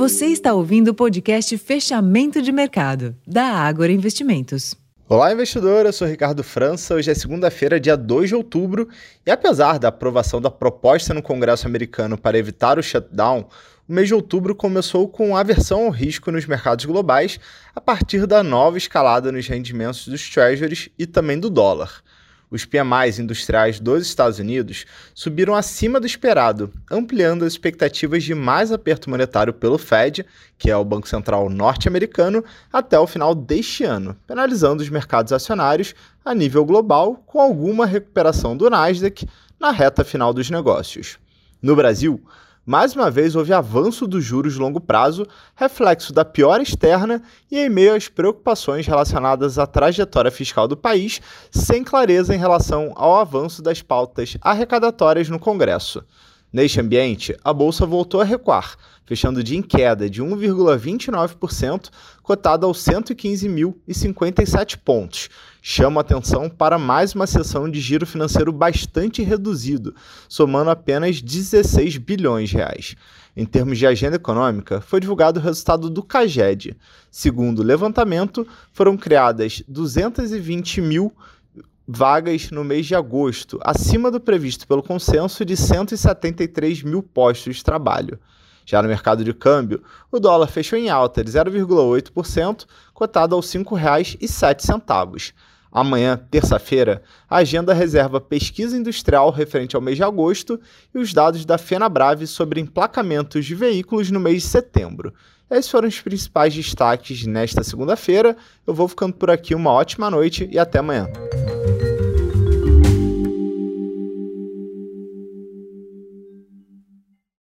Você está ouvindo o podcast Fechamento de Mercado, da Ágora Investimentos. Olá, investidor. Eu sou Ricardo França. Hoje é segunda-feira, dia 2 de outubro, e apesar da aprovação da proposta no Congresso americano para evitar o shutdown, o mês de outubro começou com aversão ao risco nos mercados globais a partir da nova escalada nos rendimentos dos treasuries e também do dólar. Os PMIs industriais dos Estados Unidos subiram acima do esperado, ampliando as expectativas de mais aperto monetário pelo Fed, que é o Banco Central norte-americano, até o final deste ano, penalizando os mercados acionários a nível global, com alguma recuperação do Nasdaq na reta final dos negócios. No Brasil, mais uma vez houve avanço dos juros de longo prazo, reflexo da piora externa e em meio às preocupações relacionadas à trajetória fiscal do país, sem clareza em relação ao avanço das pautas arrecadatórias no Congresso. Neste ambiente, a bolsa voltou a recuar, fechando de em queda de 1,29%, cotada aos 115.057 pontos. Chama atenção para mais uma sessão de giro financeiro bastante reduzido, somando apenas 16 bilhões de reais. Em termos de agenda econômica, foi divulgado o resultado do CAGED. Segundo o levantamento, foram criadas 220 mil vagas no mês de agosto, acima do previsto pelo consenso de 173 mil postos de trabalho. Já no mercado de câmbio, o dólar fechou em alta de 0,8%, cotado aos R$ 5,07. Amanhã, terça-feira, a agenda reserva pesquisa industrial referente ao mês de agosto e os dados da FenaBrave sobre emplacamentos de veículos no mês de setembro. Esses foram os principais destaques nesta segunda-feira. Eu vou ficando por aqui, uma ótima noite e até amanhã.